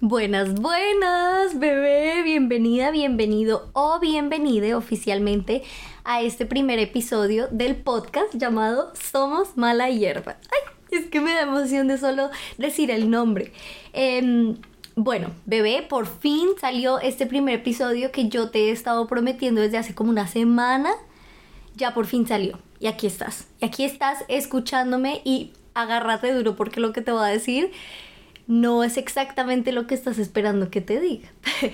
Buenas, buenas, bebé, bienvenida, bienvenido o bienvenide oficialmente a este primer episodio del podcast llamado Somos Mala Hierba. Ay, es que me da emoción de solo decir el nombre. Em, bueno, bebé, por fin salió este primer episodio que yo te he estado prometiendo desde hace como una semana. Ya por fin salió. Y aquí estás. Y aquí estás escuchándome y agárrate duro porque lo que te voy a decir no es exactamente lo que estás esperando que te diga.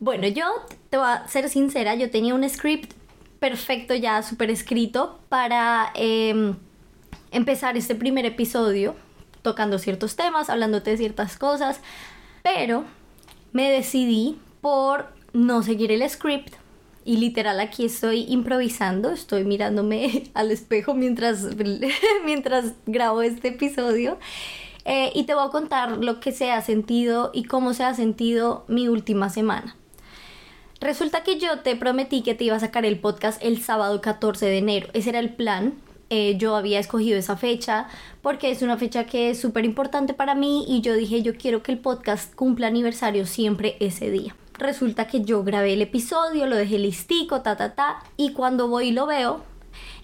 bueno, yo te voy a ser sincera, yo tenía un script perfecto ya, súper escrito, para em, empezar este primer episodio, tocando ciertos temas, hablándote de ciertas cosas, pero me decidí por no seguir el script. Y literal aquí estoy improvisando, estoy mirándome al espejo mientras, mientras grabo este episodio. Eh, y te voy a contar lo que se ha sentido y cómo se ha sentido mi última semana. Resulta que yo te prometí que te iba a sacar el podcast el sábado 14 de enero. Ese era el plan. Eh, yo había escogido esa fecha porque es una fecha que es súper importante para mí y yo dije yo quiero que el podcast cumpla aniversario siempre ese día. Resulta que yo grabé el episodio, lo dejé listico, ta, ta, ta, y cuando voy y lo veo,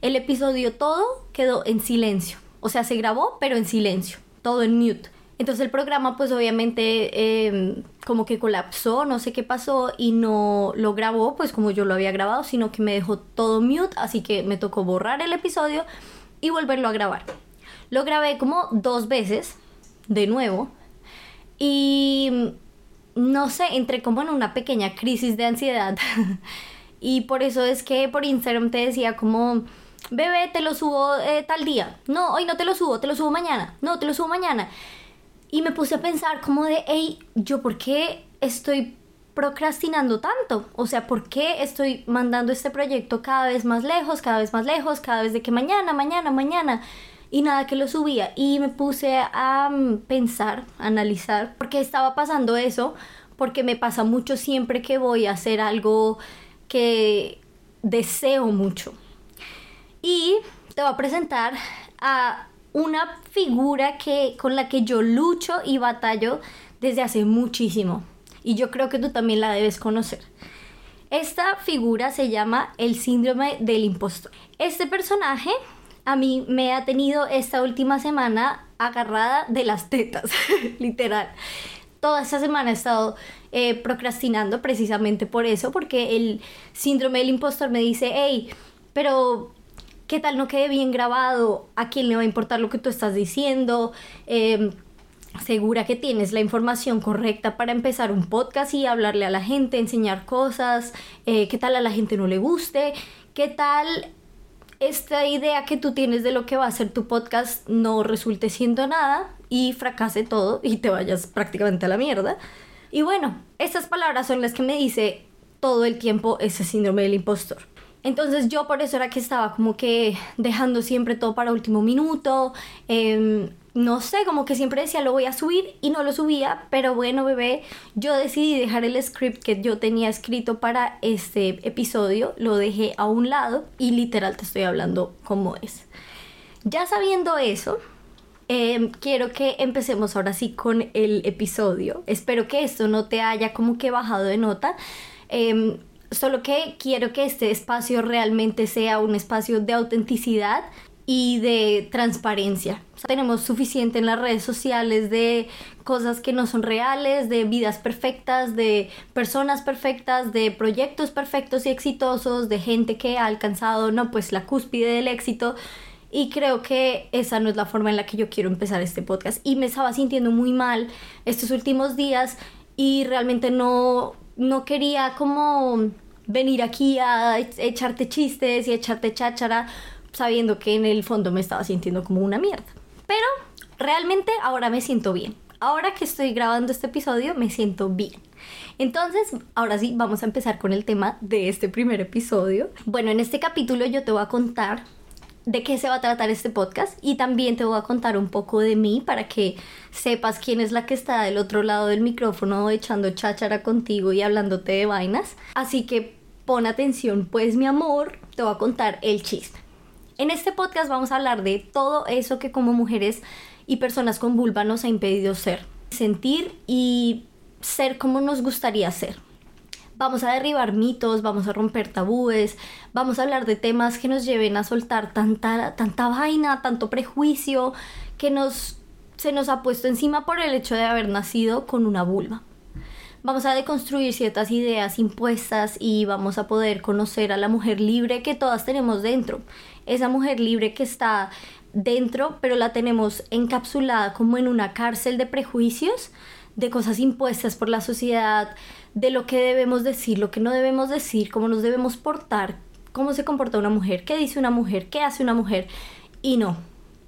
el episodio todo quedó en silencio. O sea, se grabó, pero en silencio todo en mute. Entonces el programa pues obviamente em, como que colapsó, no sé qué pasó y no lo grabó pues como yo lo había grabado, sino que me dejó todo mute, así que me tocó borrar el episodio y volverlo a grabar. Lo grabé como dos veces, de nuevo, y no sé, entré como en una pequeña crisis de ansiedad. y por eso es que por Instagram te decía como bebé, te lo subo eh, tal día. No, hoy no te lo subo, te lo subo mañana. No, te lo subo mañana. Y me puse a pensar como de, hey, ¿yo por qué estoy procrastinando tanto? O sea, ¿por qué estoy mandando este proyecto cada vez más lejos, cada vez más lejos, cada vez de que mañana, mañana, mañana? Y nada que lo subía. Y me puse a mm, pensar, a analizar, por qué estaba pasando eso, porque me pasa mucho siempre que voy a hacer algo que deseo mucho y te voy a presentar a una figura que, con la que yo lucho y batallo desde hace muchísimo. Y yo creo que tú también la debes conocer. Esta figura se llama el síndrome del impostor. Este personaje a mí me ha tenido esta última semana agarrada de las tetas, literal. Toda esta semana he estado eh, procrastinando precisamente por eso, porque el síndrome del impostor me dice, hey, pero ¿Qué tal no quede bien grabado? ¿A quién le va a importar lo que tú estás diciendo? Em, segura que tienes la información correcta para empezar un podcast y hablarle a la gente, enseñar cosas, eh, qué tal a la gente no le guste, qué tal esta idea que tú tienes de lo que va a ser tu podcast no resulte siendo nada y fracase todo y te vayas prácticamente a la mierda. Y bueno, estas palabras son las que me dice todo el tiempo ese síndrome del impostor. Entonces yo por eso era que estaba como que dejando siempre todo para último minuto. Em, no sé, como que siempre decía lo voy a subir y no lo subía, pero bueno, bebé, yo decidí dejar el script que yo tenía escrito para este episodio, lo dejé a un lado y literal te estoy hablando como es. Ya sabiendo eso, em, quiero que empecemos ahora sí con el episodio. Espero que esto no te haya como que bajado de nota. Em, solo que quiero que este espacio realmente sea un espacio de autenticidad y de transparencia. tenemos suficiente en las redes sociales de cosas que no son reales, de vidas perfectas, de personas perfectas, de proyectos perfectos y exitosos, de gente que ha alcanzado, no, pues la cúspide del éxito. Y creo que esa no es la forma en la que yo quiero empezar este podcast. Y me estaba sintiendo muy mal estos últimos días y realmente no, no quería como venir aquí a echarte chistes y echarte cháchara sabiendo que en el fondo me estaba sintiendo como una mierda. Pero realmente ahora me siento bien. Ahora que estoy grabando este episodio me siento bien. Entonces, ahora sí, vamos a empezar con el tema de este primer episodio. Bueno, en este capítulo yo te voy a contar de qué se va a tratar este podcast y también te voy a contar un poco de mí para que sepas quién es la que está del otro lado del micrófono echando cháchara contigo y hablándote de vainas. Así que pon atención, pues mi amor, te voy a contar el chiste. En este podcast vamos a hablar de todo eso que como mujeres y personas con vulva nos ha impedido ser. sentir y ser como nos gustaría ser. Vamos a derribar mitos, vamos a romper tabúes, vamos a hablar de temas que nos lleven a soltar tanta, tanta vaina, tanto prejuicio que nos, se nos ha puesto encima por el hecho de haber nacido con una vulva. Vamos a deconstruir ciertas ideas impuestas y vamos a poder conocer a la mujer libre que todas tenemos dentro. Esa mujer libre que está dentro, pero la tenemos encapsulada como en una cárcel de prejuicios, de cosas impuestas por la sociedad, de lo que debemos decir, lo que no debemos decir, cómo nos debemos portar, cómo se comporta una mujer, qué dice una mujer, qué hace una mujer. Y no,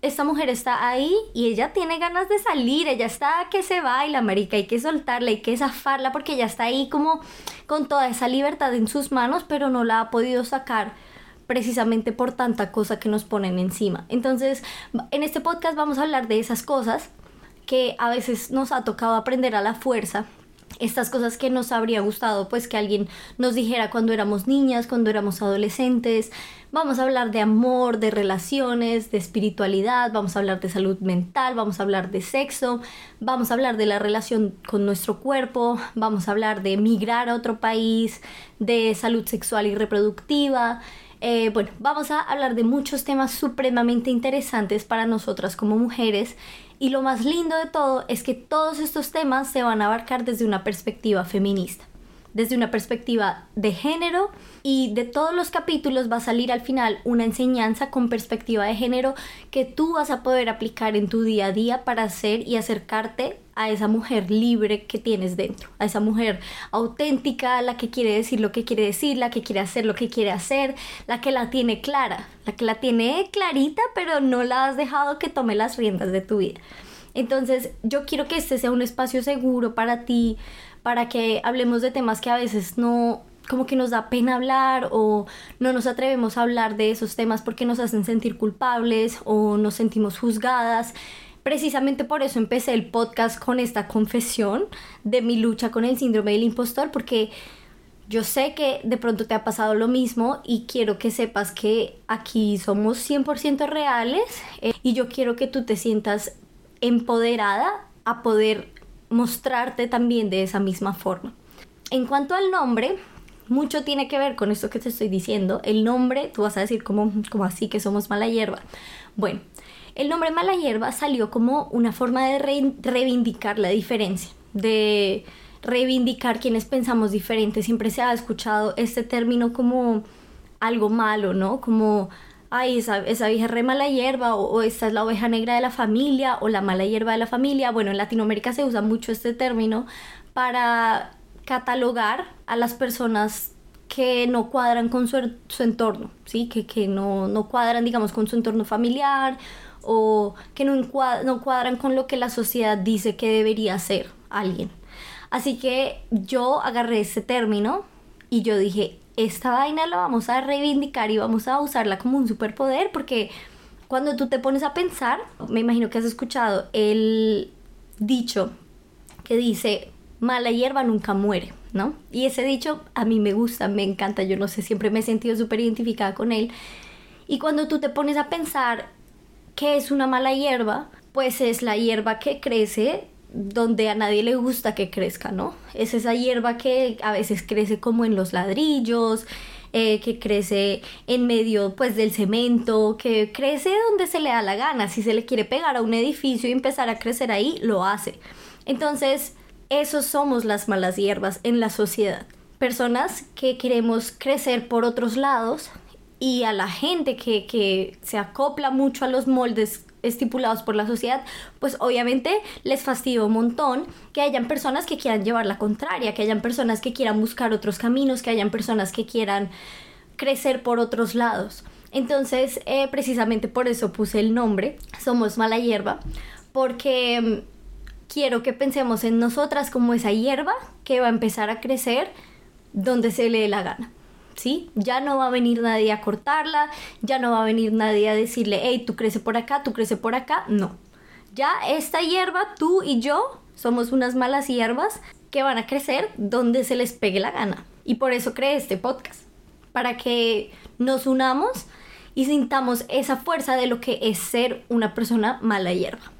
esta mujer está ahí y ella tiene ganas de salir, ella está que se baila, marica, hay que soltarla, hay que zafarla porque ella está ahí como con toda esa libertad en sus manos, pero no la ha podido sacar precisamente por tanta cosa que nos ponen encima. Entonces, en este podcast vamos a hablar de esas cosas que a veces nos ha tocado aprender a la fuerza, estas cosas que nos habría gustado pues que alguien nos dijera cuando éramos niñas, cuando éramos adolescentes. Vamos a hablar de amor, de relaciones, de espiritualidad, vamos a hablar de salud mental, vamos a hablar de sexo, vamos a hablar de la relación con nuestro cuerpo, vamos a hablar de emigrar a otro país, de salud sexual y reproductiva, eh, bueno, vamos a hablar de muchos temas supremamente interesantes para nosotras como mujeres. Y lo más lindo de todo es que todos estos temas se van a abarcar desde una perspectiva feminista desde una perspectiva de género y de todos los capítulos va a salir al final una enseñanza con perspectiva de género que tú vas a poder aplicar en tu día a día para hacer y acercarte a esa mujer libre que tienes dentro, a esa mujer auténtica, la que quiere decir lo que quiere decir, la que quiere hacer lo que quiere hacer, la que la tiene clara, la que la tiene clarita pero no la has dejado que tome las riendas de tu vida. Entonces yo quiero que este sea un espacio seguro para ti, para que hablemos de temas que a veces no, como que nos da pena hablar o no nos atrevemos a hablar de esos temas porque nos hacen sentir culpables o nos sentimos juzgadas. Precisamente por eso empecé el podcast con esta confesión de mi lucha con el síndrome del impostor porque yo sé que de pronto te ha pasado lo mismo y quiero que sepas que aquí somos 100% reales eh, y yo quiero que tú te sientas empoderada a poder mostrarte también de esa misma forma. En cuanto al nombre, mucho tiene que ver con esto que te estoy diciendo. El nombre, tú vas a decir como, como así que somos mala hierba. Bueno, el nombre mala hierba salió como una forma de reivindicar la diferencia, de reivindicar quienes pensamos diferente. Siempre se ha escuchado este término como algo malo, ¿no? Como ay, esa, vieja re mala hierba, o, esta es la oveja negra de la familia, o la mala hierba de la familia. Bueno, en Latinoamérica se usa mucho este término para catalogar a las personas que no cuadran con su, entorno, ¿sí? Que, que no, no, cuadran, digamos, con su entorno familiar o que no, no cuadran con lo que la sociedad dice que debería ser alguien. Así que yo agarré ese término y yo dije, esta vaina la vamos a reivindicar y vamos a usarla como un superpoder porque cuando tú te pones a pensar, me imagino que has escuchado el dicho que dice, mala hierba nunca muere, ¿no? Y ese dicho a mí me gusta, me encanta, yo no sé, siempre me he sentido súper identificada con él. Y cuando tú te pones a pensar qué es una mala hierba, pues es la hierba que crece donde a nadie le gusta que crezca, ¿no? Es esa hierba que a veces crece como en los ladrillos, eh, que crece en medio pues del cemento, que crece donde se le da la gana. Si se le quiere pegar a un edificio y empezar a crecer ahí, lo hace. Entonces, esos somos las malas hierbas en la sociedad. Personas que queremos crecer por otros lados y a la gente que, que se acopla mucho a los moldes estipulados por la sociedad, pues obviamente les fastidia un montón que hayan personas que quieran llevar la contraria, que hayan personas que quieran buscar otros caminos, que hayan personas que quieran crecer por otros lados. Entonces, eh, precisamente por eso puse el nombre, Somos Mala Hierba, porque mm, quiero que pensemos en nosotras como esa hierba que va a empezar a crecer donde se le dé la gana. ¿Sí? Ya no va a venir nadie a cortarla, ya no va a venir nadie a decirle, hey, tú crece por acá, tú crece por acá, no. Ya esta hierba, tú y yo, somos unas malas hierbas que van a crecer donde se les pegue la gana. Y por eso creé este podcast, para que nos unamos y sintamos esa fuerza de lo que es ser una persona mala hierba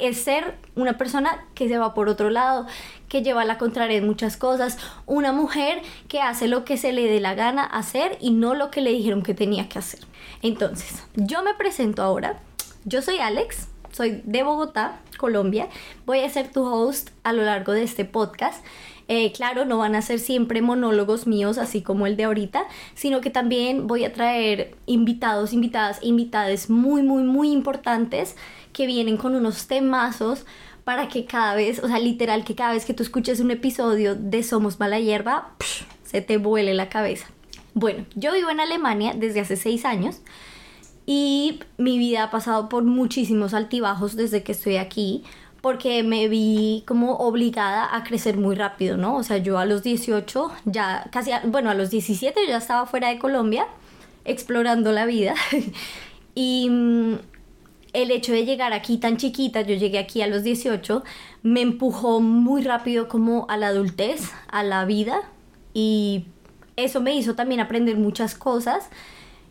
es ser una persona que se va por otro lado, que lleva la contraria en muchas cosas, una mujer que hace lo que se le dé la gana hacer y no lo que le dijeron que tenía que hacer. Entonces, yo me presento ahora. Yo soy Alex, soy de Bogotá, Colombia. Voy a ser tu host a lo largo de este podcast. Eh, claro, no van a ser siempre monólogos míos, así como el de ahorita, sino que también voy a traer invitados, invitadas, invitades muy, muy, muy importantes que vienen con unos temazos para que cada vez, o sea, literal, que cada vez que tú escuches un episodio de Somos Mala Hierba, se te vuele la cabeza. Bueno, yo vivo en Alemania desde hace seis años y mi vida ha pasado por muchísimos altibajos desde que estoy aquí porque me vi como obligada a crecer muy rápido, ¿no? O sea, yo a los 18, ya casi, bueno, a los 17 ya estaba fuera de Colombia, explorando la vida. y mm, el hecho de llegar aquí tan chiquita, yo llegué aquí a los 18, me empujó muy rápido como a la adultez, a la vida. Y eso me hizo también aprender muchas cosas,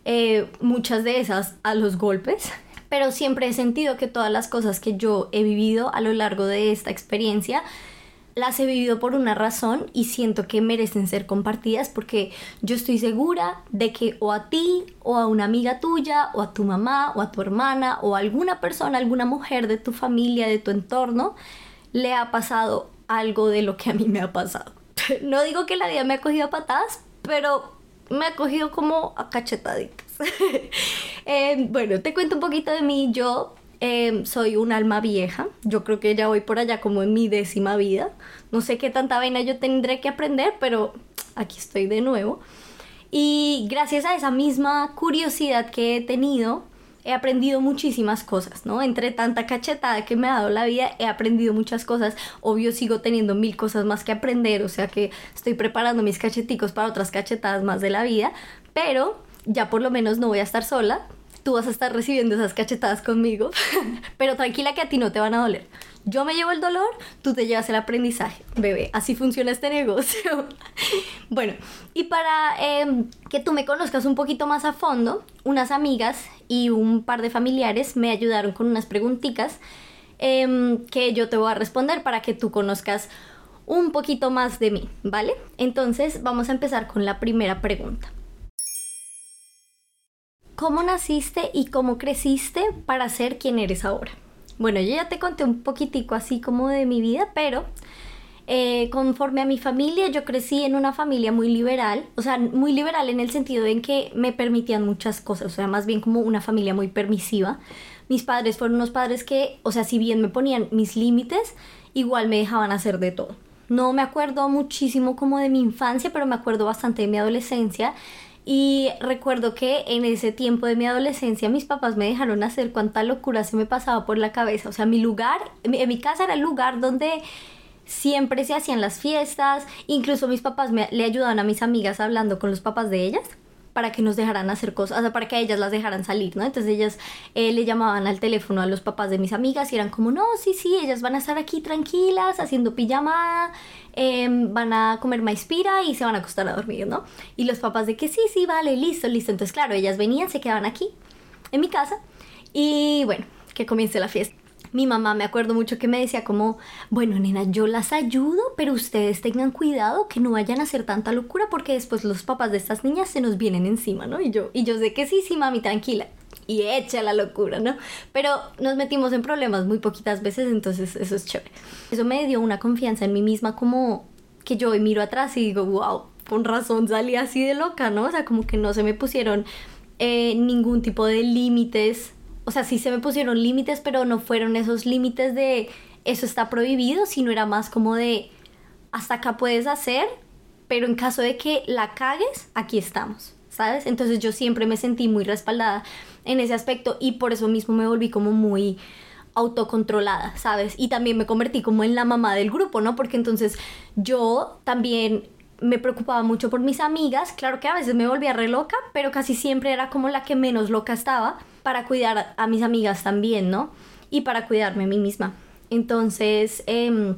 eh, muchas de esas a los golpes pero siempre he sentido que todas las cosas que yo he vivido a lo largo de esta experiencia las he vivido por una razón y siento que merecen ser compartidas porque yo estoy segura de que o a ti o a una amiga tuya o a tu mamá o a tu hermana o a alguna persona, alguna mujer de tu familia, de tu entorno, le ha pasado algo de lo que a mí me ha pasado. No digo que la vida me ha cogido a patadas, pero me ha cogido como a cachetaditas. Eh, bueno, te cuento un poquito de mí. Yo eh, soy un alma vieja. Yo creo que ya voy por allá como en mi décima vida. No sé qué tanta vaina yo tendré que aprender, pero aquí estoy de nuevo. Y gracias a esa misma curiosidad que he tenido, he aprendido muchísimas cosas, ¿no? Entre tanta cachetada que me ha dado la vida, he aprendido muchas cosas. Obvio, sigo teniendo mil cosas más que aprender, o sea que estoy preparando mis cacheticos para otras cachetadas más de la vida, pero ya por lo menos no voy a estar sola. Tú vas a estar recibiendo esas cachetadas conmigo, pero tranquila que a ti no te van a doler. Yo me llevo el dolor, tú te llevas el aprendizaje. Bebé, así funciona este negocio. bueno, y para em, que tú me conozcas un poquito más a fondo, unas amigas y un par de familiares me ayudaron con unas preguntitas em, que yo te voy a responder para que tú conozcas un poquito más de mí, ¿vale? Entonces vamos a empezar con la primera pregunta. ¿Cómo naciste y cómo creciste para ser quien eres ahora? Bueno, yo ya te conté un poquitico así como de mi vida, pero eh, conforme a mi familia, yo crecí en una familia muy liberal, o sea, muy liberal en el sentido en que me permitían muchas cosas, o sea, más bien como una familia muy permisiva. Mis padres fueron unos padres que, o sea, si bien me ponían mis límites, igual me dejaban hacer de todo. No me acuerdo muchísimo como de mi infancia, pero me acuerdo bastante de mi adolescencia y recuerdo que en ese tiempo de mi adolescencia mis papás me dejaron hacer cuánta locura se me pasaba por la cabeza. O sea, mi lugar, en mi casa era el lugar donde siempre se hacían las fiestas. Incluso mis papás me, le ayudaban a mis amigas hablando con los papás de ellas para que nos dejaran hacer cosas, o sea, para que ellas las dejaran salir, ¿no? Entonces ellas eh, le llamaban al teléfono a los papás de mis amigas y eran como, no, sí, sí, ellas van a estar aquí tranquilas, haciendo pijamada, em, van a comer maispira y se van a acostar a dormir, ¿no? Y los papás de que sí, sí, vale, listo, listo. Entonces, claro, ellas venían, se quedaban aquí, en mi casa, y bueno, que comience la fiesta mi mamá me acuerdo mucho que me decía como, bueno, nena, yo las ayudo, pero ustedes tengan cuidado que no vayan a hacer tanta locura porque después los papás de estas niñas se nos vienen encima, ¿no? Y yo, y yo sé que sí, sí, mami, tranquila. Y echa la locura, ¿no? Pero nos metimos en problemas muy poquitas veces, entonces eso es chévere. Eso me dio una confianza en mí misma como que yo miro atrás y digo, wow, con razón salí así de loca, ¿no? O sea, como que no se me pusieron eh, ningún tipo de límites o sea, sí se me pusieron límites, pero no fueron esos límites de eso está prohibido, sino era más como de hasta acá puedes hacer, pero en caso de que la cagues, aquí estamos, ¿sabes? Entonces yo siempre me sentí muy respaldada en ese aspecto y por eso mismo me volví como muy autocontrolada, ¿sabes? Y también me convertí como en la mamá del grupo, ¿no? Porque entonces yo también me preocupaba mucho por mis amigas, claro que a veces me volvía re loca, pero casi siempre era como la que menos loca estaba para cuidar a mis amigas también, ¿no? Y para cuidarme a mí misma. Entonces, em,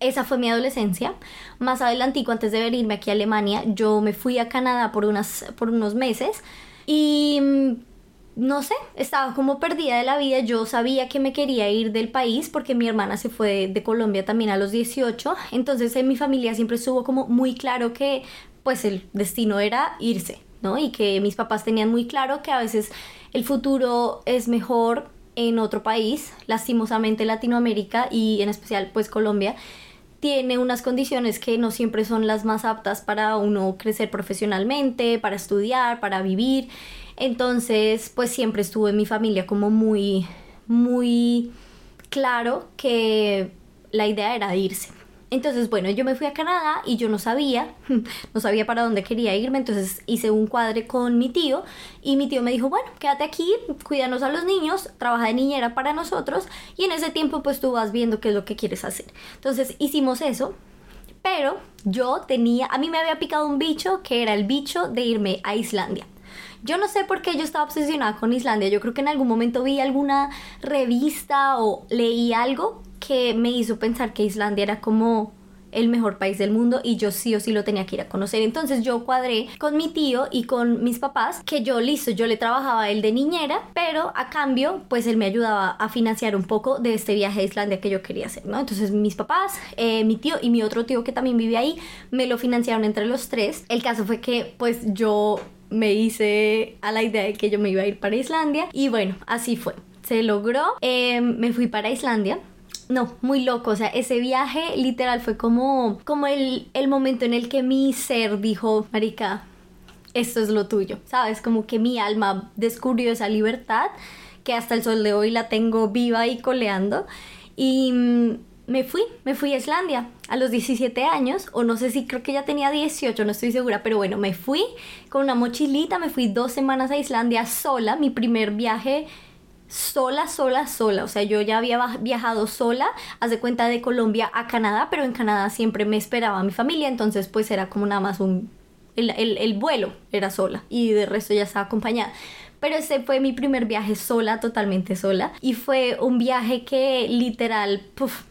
esa fue mi adolescencia. Más adelante, antes de venirme aquí a Alemania, yo me fui a Canadá por, unas, por unos meses y no sé, estaba como perdida de la vida. Yo sabía que me quería ir del país porque mi hermana se fue de, Colombia también a los 18. Entonces en mi familia siempre estuvo como muy claro que pues el destino era irse, ¿no? Y que mis papás tenían muy claro que a veces el futuro es mejor en otro país, lastimosamente Latinoamérica y en especial pues Colombia tiene unas condiciones que no siempre son las más aptas para uno crecer profesionalmente, para estudiar, para vivir. Entonces, pues siempre estuvo en mi familia como muy, muy claro que la idea era irse. Entonces, bueno, yo me fui a Canadá y yo no sabía, no sabía para dónde quería irme, entonces hice un cuadre con mi tío y mi tío me dijo, bueno, quédate aquí, cuídanos a los niños, trabaja de niñera para nosotros y en ese tiempo pues tú vas viendo qué es lo que quieres hacer. Entonces hicimos eso, pero yo tenía, a mí me había picado un bicho que era el bicho de irme a Islandia. Yo no sé por qué yo estaba obsesionada con Islandia. Yo creo que en algún momento vi alguna revista o leí algo que me hizo pensar que Islandia era como el mejor país del mundo y yo sí o sí lo tenía que ir a conocer. Entonces yo cuadré con mi tío y con mis papás que yo listo, yo le trabajaba a él de niñera, pero a cambio pues él me ayudaba a financiar un poco de este viaje a Islandia que yo quería hacer, ¿no? Entonces mis papás, eh, mi tío y mi otro tío que también vive ahí me lo financiaron entre los tres. El caso fue que pues yo me hice a la idea de que yo me iba a ir para Islandia y bueno, así fue. Se logró, eh, me fui para Islandia no, muy loco. O sea, ese viaje literal fue como, como el, el momento en el que mi ser dijo, Marica, esto es lo tuyo. ¿Sabes? Como que mi alma descubrió esa libertad que hasta el sol de hoy la tengo viva y coleando. Y mm, me fui, me fui a Islandia a los 17 años, o no sé si creo que ya tenía 18, no estoy segura, pero bueno, me fui con una mochilita, me fui dos semanas a Islandia sola, mi primer viaje sola, sola, sola. O sea, yo ya había viajado sola, haz de cuenta de Colombia a Canadá, pero en Canadá siempre me esperaba mi familia, entonces pues era como nada más un... El, el vuelo era sola y de resto ya estaba acompañada pero ese fue mi primer viaje sola, totalmente sola. Y fue un viaje que literal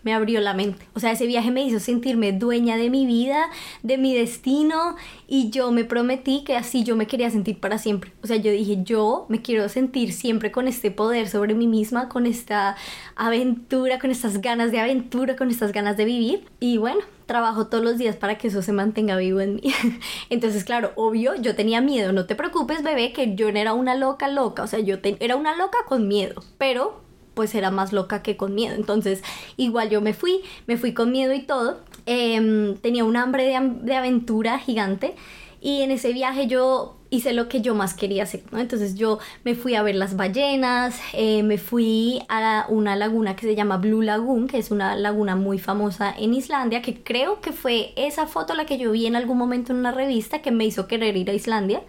me abrió la mente. O sea, ese viaje me hizo sentirme dueña de mi vida, de mi destino. Y yo me prometí que así yo me quería sentir para siempre. O sea, yo dije, yo me quiero sentir siempre con este poder sobre mí misma, con esta aventura, con estas ganas de aventura, con estas ganas de vivir. Y bueno, trabajo todos los días para que eso se mantenga vivo en mí. Entonces, claro, obvio, yo tenía miedo. No te preocupes, bebé, que yo no era una loca loca. O sea, yo era una loca con miedo, pero pues era más loca que con miedo. Entonces, igual yo me fui, me fui con miedo y todo. Em, tenía un hambre de, de aventura gigante. Y en ese viaje yo hice lo que yo más quería hacer. Entonces yo me fui a ver las ballenas, eh, me fui a una laguna que se llama Blue Lagoon, que es una laguna muy famosa en Islandia, que creo que fue esa foto la que yo vi en algún momento en una revista que me hizo querer ir a Islandia.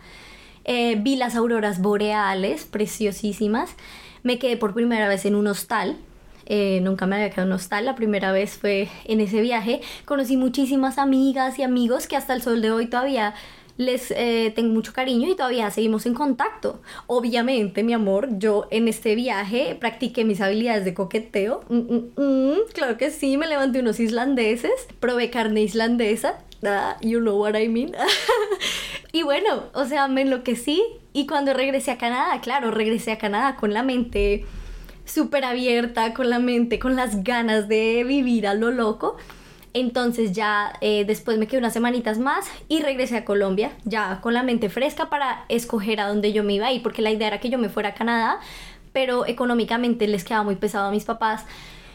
Eh, vi las auroras boreales, preciosísimas. Me quedé por primera vez en un hostal, eh, nunca me había quedado en un hostal, la primera vez fue en ese viaje. Conocí muchísimas amigas y amigos que hasta el sol de hoy todavía les eh, tengo mucho cariño y todavía seguimos en contacto. Obviamente, mi amor, yo en este viaje practiqué mis habilidades de coqueteo. Mm, mm, mm, claro que sí, me levanté unos islandeses, probé carne islandesa. Ah, you know what I mean. y bueno, o sea, me enloquecí. Y cuando regresé a Canadá, claro, regresé a Canadá con la mente súper abierta, con la mente, con las ganas de vivir a lo loco. Entonces ya eh, después me quedé unas semanitas más y regresé a Colombia, ya con la mente fresca para escoger a dónde yo me iba a ir, porque la idea era que yo me fuera a Canadá, pero económicamente les quedaba muy pesado a mis papás.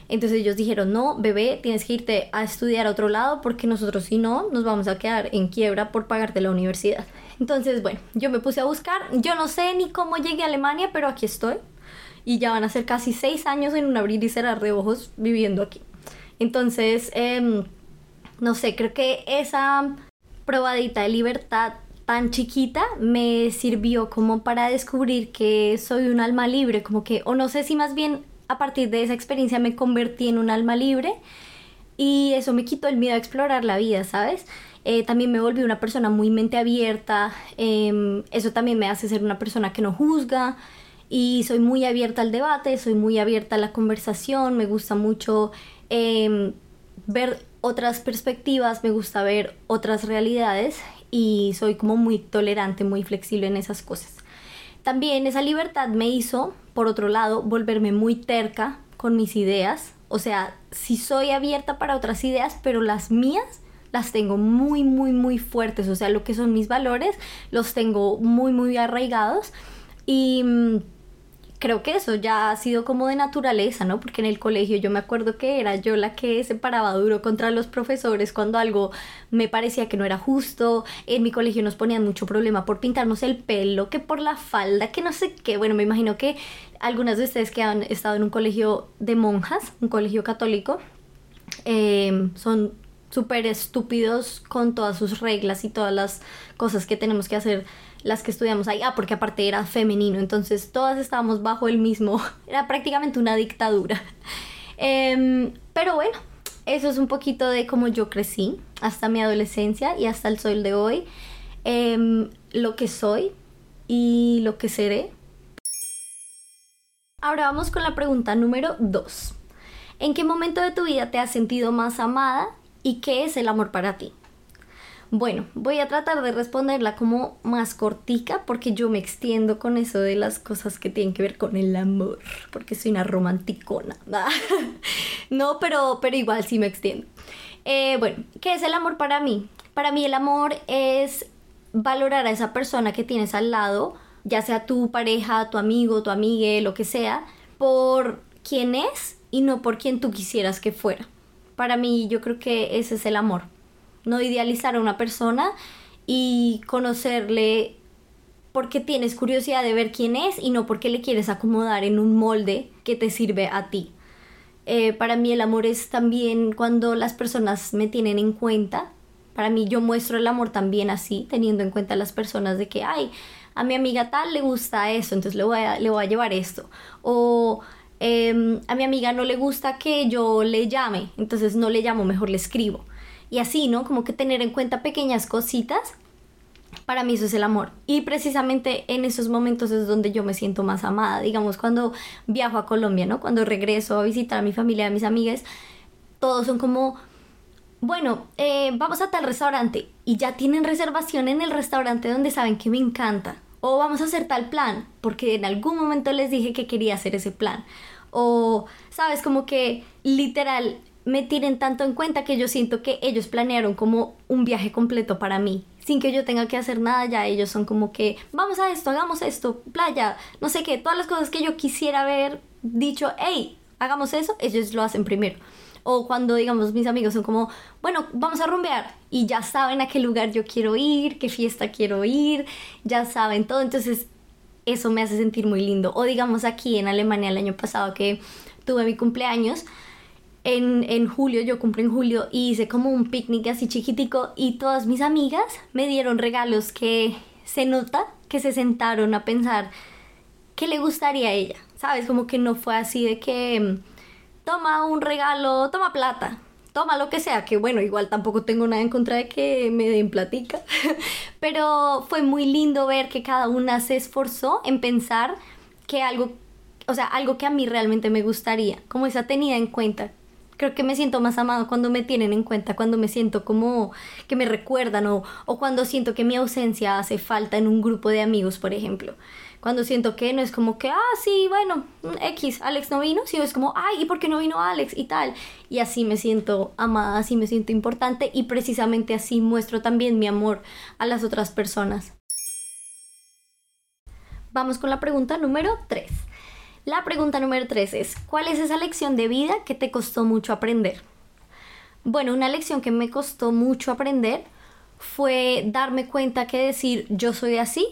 Entonces ellos dijeron, no, bebé, tienes que irte a estudiar a otro lado porque nosotros si no nos vamos a quedar en quiebra por pagarte la universidad. Entonces, bueno, yo me puse a buscar, yo no sé ni cómo llegué a Alemania, pero aquí estoy. Y ya van a ser casi seis años en un abrir y cerrar de ojos viviendo aquí. Entonces, em, no sé, creo que esa probadita de libertad tan chiquita me sirvió como para descubrir que soy un alma libre, como que, o no sé si más bien a partir de esa experiencia me convertí en un alma libre y eso me quitó el miedo a explorar la vida, ¿sabes? Eh, también me volví una persona muy mente abierta, em, eso también me hace ser una persona que no juzga y soy muy abierta al debate, soy muy abierta a la conversación, me gusta mucho Em, ver otras perspectivas, me gusta ver otras realidades y soy como muy tolerante, muy flexible en esas cosas. también esa libertad me hizo, por otro lado, volverme muy terca con mis ideas. O sea, sí soy abierta para otras ideas, pero las mías las tengo muy, muy, muy fuertes. O sea, lo que son mis valores los tengo muy, muy arraigados. Y mm, creo que eso ya ha sido como de naturaleza, ¿no? Porque en el colegio yo me acuerdo que era yo la que se paraba duro contra los profesores cuando algo me parecía que no era justo. En mi colegio nos ponían mucho problema por pintarnos el pelo, que por la falda, que no sé qué. Bueno, me imagino que algunas de ustedes que han estado en un colegio de monjas, un colegio católico, eh, son súper estúpidos con todas sus reglas y todas las cosas que tenemos que hacer las que estudiamos ahí. Ah, porque aparte era femenino, entonces todas estábamos bajo el mismo, era prácticamente una dictadura. Em, pero bueno, eso es un poquito de cómo yo crecí hasta mi adolescencia y hasta el sol de hoy. Em, lo que soy y lo que seré. Ahora vamos con la pregunta número 2. ¿En qué momento de tu vida te has sentido más amada y qué es el amor para ti? Bueno, voy a tratar de responderla como más cortica porque yo me extiendo con eso de las cosas que tienen que ver con el amor, porque soy una romanticona. no, pero, pero igual sí me extiendo. Eh, bueno, ¿qué es el amor para mí? Para mí el amor es valorar a esa persona que tienes al lado, ya sea tu pareja, tu amigo, tu amigue, lo que sea, por quién es y no por quien tú quisieras que fuera. Para mí yo creo que ese es el amor no idealizar a una persona y conocerle porque tienes curiosidad de ver quién es y no porque le quieres acomodar en un molde que te sirve a ti. Eh, para mí el amor es también cuando las personas me tienen en cuenta. Para mí yo muestro el amor también así, teniendo en cuenta a las personas de que, ay, a mi amiga tal le gusta eso, entonces le voy a, le voy a llevar esto. O em, a mi amiga no le gusta que yo le llame, entonces no le llamo, mejor le escribo y así, ¿no? Como que tener en cuenta pequeñas cositas. Para mí eso es el amor. Y precisamente en esos momentos es donde yo me siento más amada. Digamos, cuando viajo a Colombia, ¿no? Cuando regreso a visitar a mi familia, a mis amigas, todos son como, bueno, eh, vamos a tal restaurante y ya tienen reservación en el restaurante donde saben que me encanta. O vamos a hacer tal plan, porque en algún momento les dije que quería hacer ese plan. O, sabes, como que literal me tienen tanto en cuenta que yo siento que ellos planearon como un viaje completo para mí. Sin que yo tenga que hacer nada, ya ellos son como que vamos a esto, hagamos esto, playa, no sé qué, todas las cosas que yo quisiera haber dicho, hey, hagamos eso, ellos lo hacen primero. O cuando, digamos, mis amigos son como, bueno, vamos a rumbear y ya saben a qué lugar yo quiero ir, qué fiesta quiero ir, ya saben todo. Entonces, eso me hace sentir muy lindo. O digamos aquí en Alemania el año pasado que tuve mi cumpleaños, en, julio, yo cumplí en julio y hice como un picnic así chiquitico y todas mis amigas me dieron regalos que se nota que se sentaron a pensar qué le gustaría a ella, ¿sabes? Como que no fue así de que mm, toma un regalo, toma plata, toma lo que sea, que bueno, igual tampoco tengo nada en contra de que me den platica, pero fue muy lindo ver que cada una se esforzó en pensar que algo, o sea, algo que a mí realmente me gustaría, como esa tenida en cuenta, creo que me siento más amado cuando me tienen en cuenta, cuando me siento como que me recuerdan o, o cuando siento que mi ausencia hace falta en un grupo de amigos, por ejemplo. Cuando siento que no es como que, ah, sí, bueno, X, Alex no vino, sino es como, ay, ¿y por qué no vino Alex? Y tal. Y así me siento amada, así me siento importante y precisamente así muestro también mi amor a las otras personas. Vamos con la pregunta número 3. La pregunta número 3 es, ¿cuál es esa lección de vida que te costó mucho aprender? Bueno, una lección que me costó mucho aprender fue darme cuenta que decir yo soy así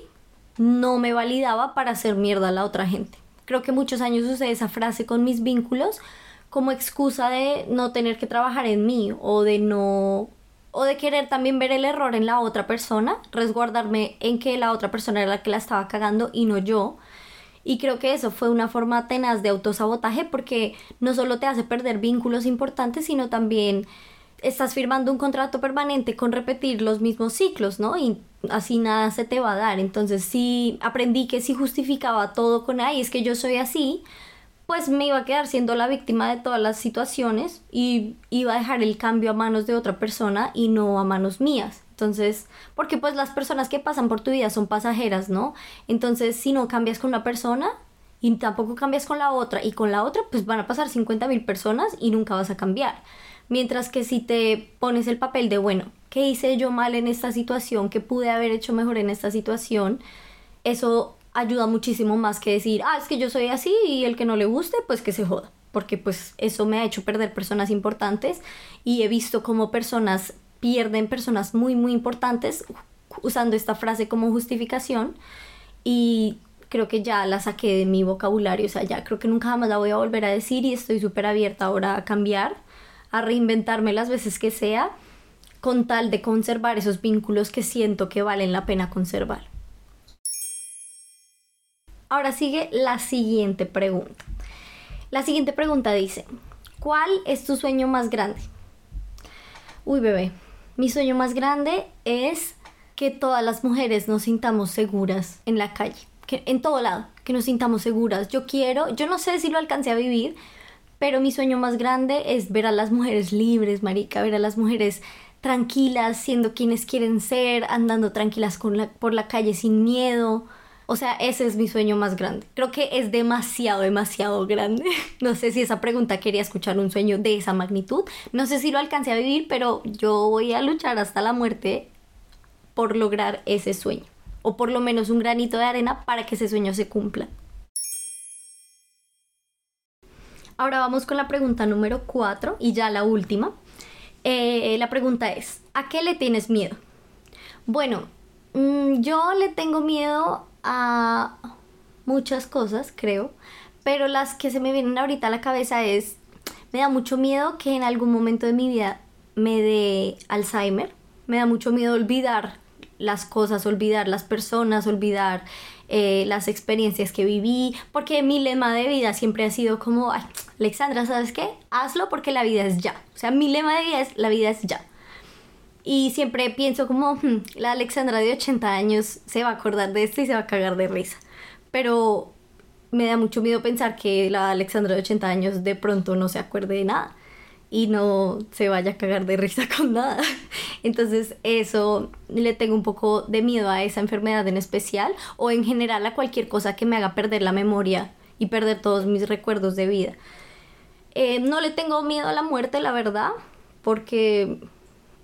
no me validaba para hacer mierda a la otra gente. Creo que muchos años usé esa frase con mis vínculos como excusa de no tener que trabajar en mí o de no o de querer también ver el error en la otra persona, resguardarme en que la otra persona era la que la estaba cagando y no yo. Y creo que eso fue una forma tenaz de autosabotaje porque no solo te hace perder vínculos importantes, sino también estás firmando un contrato permanente con repetir los mismos ciclos, ¿no? Y así nada se te va a dar. Entonces sí aprendí que si justificaba todo con, ay, es que yo soy así, pues me iba a quedar siendo la víctima de todas las situaciones y iba a dejar el cambio a manos de otra persona y no a manos mías. Entonces, porque pues las personas que pasan por tu vida son pasajeras, ¿no? Entonces, si no cambias con una persona y tampoco cambias con la otra y con la otra, pues van a pasar 50 mil personas y nunca vas a cambiar. Mientras que si te pones el papel de, bueno, ¿qué hice yo mal en esta situación? ¿Qué pude haber hecho mejor en esta situación? Eso ayuda muchísimo más que decir, ah, es que yo soy así y el que no le guste, pues que se joda. Porque pues eso me ha hecho perder personas importantes y he visto como personas pierden personas muy, muy importantes usando esta frase como justificación y creo que ya la saqué de mi vocabulario, o sea, ya creo que nunca jamás la voy a volver a decir y estoy súper abierta ahora a cambiar, a reinventarme las veces que sea, con tal de conservar esos vínculos que siento que valen la pena conservar. Ahora sigue la siguiente pregunta. La siguiente pregunta dice, ¿cuál es tu sueño más grande? Uy, bebé, mi sueño más grande es que todas las mujeres nos sintamos seguras en la calle, que en todo lado, que nos sintamos seguras. Yo quiero, yo no sé si lo alcancé a vivir, pero mi sueño más grande es ver a las mujeres libres, marica, ver a las mujeres tranquilas, siendo quienes quieren ser, andando tranquilas por la calle sin miedo. O sea, ese es mi sueño más grande. Creo que es demasiado, demasiado grande. No sé si esa pregunta quería escuchar un sueño de esa magnitud. No sé si lo alcancé a vivir, pero yo voy a luchar hasta la muerte por lograr ese sueño. O por lo menos un granito de arena para que ese sueño se cumpla. Ahora vamos con la pregunta número 4 y ya la última. Eh, la pregunta es, ¿a qué le tienes miedo? Bueno, mm, yo le tengo miedo a muchas cosas, creo, pero las que se me vienen ahorita a la cabeza es, me da mucho miedo que en algún momento de mi vida me dé Alzheimer, me da mucho miedo olvidar las cosas, olvidar las personas, olvidar eh, las experiencias que viví, porque mi lema de vida siempre ha sido como, Ay, Alexandra, ¿sabes qué? Hazlo porque la vida es ya. O sea, mi lema de vida es, la vida es ya. Y siempre pienso como, hmm, la Alexandra de 80 años se va a acordar de esto y se va a cagar de risa. Pero me da mucho miedo pensar que la Alexandra de 80 años de pronto no se acuerde de nada y no se vaya a cagar de risa con nada. Entonces eso le tengo un poco de miedo a esa enfermedad en especial o en general a cualquier cosa que me haga perder la memoria y perder todos mis recuerdos de vida. Eh, no le tengo miedo a la muerte, la verdad, porque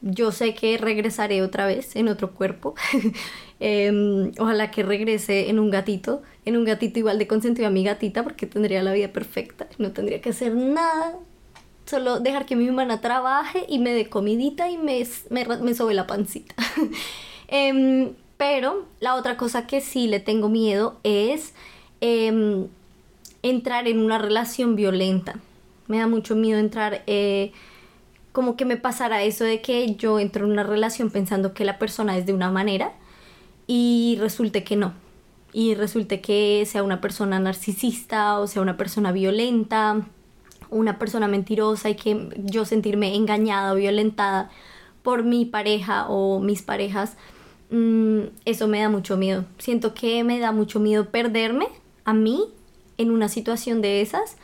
yo sé que regresaré otra vez en otro cuerpo. Em, ojalá que regrese en un gatito, en un gatito igual de consentido a mi gatita, porque tendría la vida perfecta. No tendría que hacer nada. Solo dejar que mi hermana trabaje y me dé comidita y me, me, me sobe la pancita. Em, pero la otra cosa que sí le tengo miedo es em, entrar en una relación violenta. Me da mucho miedo entrar... Eh, como que me pasara eso de que yo entro en una relación pensando que la persona es de una manera y resulte que no. Y resulte que sea una persona narcisista o sea una persona violenta, una persona mentirosa y que yo sentirme engañada o violentada por mi pareja o mis parejas, mm, eso me da mucho miedo. Siento que me da mucho miedo perderme a mí en una situación de esas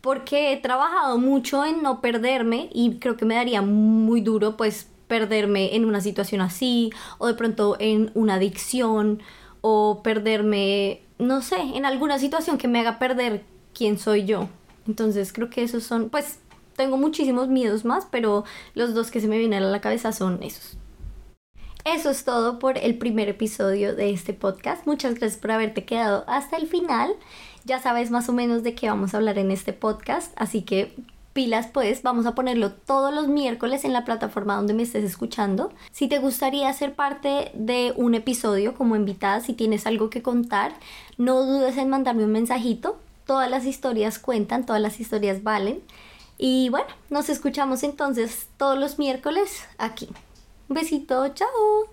porque he trabajado mucho en no perderme y creo que me daría muy duro pues perderme en una situación así o de pronto en una adicción o perderme, no sé, en alguna situación que me haga perder quién soy yo. Entonces creo que esos son, pues tengo muchísimos miedos más, pero los dos que se me vienen a la cabeza son esos. Eso es todo por el primer episodio de este podcast. Muchas gracias por haberte quedado hasta el final. Ya sabes más o menos de qué vamos a hablar en este podcast, así que pilas pues, vamos a ponerlo todos los miércoles en la plataforma donde me estés escuchando. Si te gustaría ser parte de un episodio como invitada, si tienes algo que contar, no dudes en mandarme un mensajito todas las historias cuentan, todas las historias valen. Y bueno, nos escuchamos entonces todos los miércoles aquí. Un besito, chao.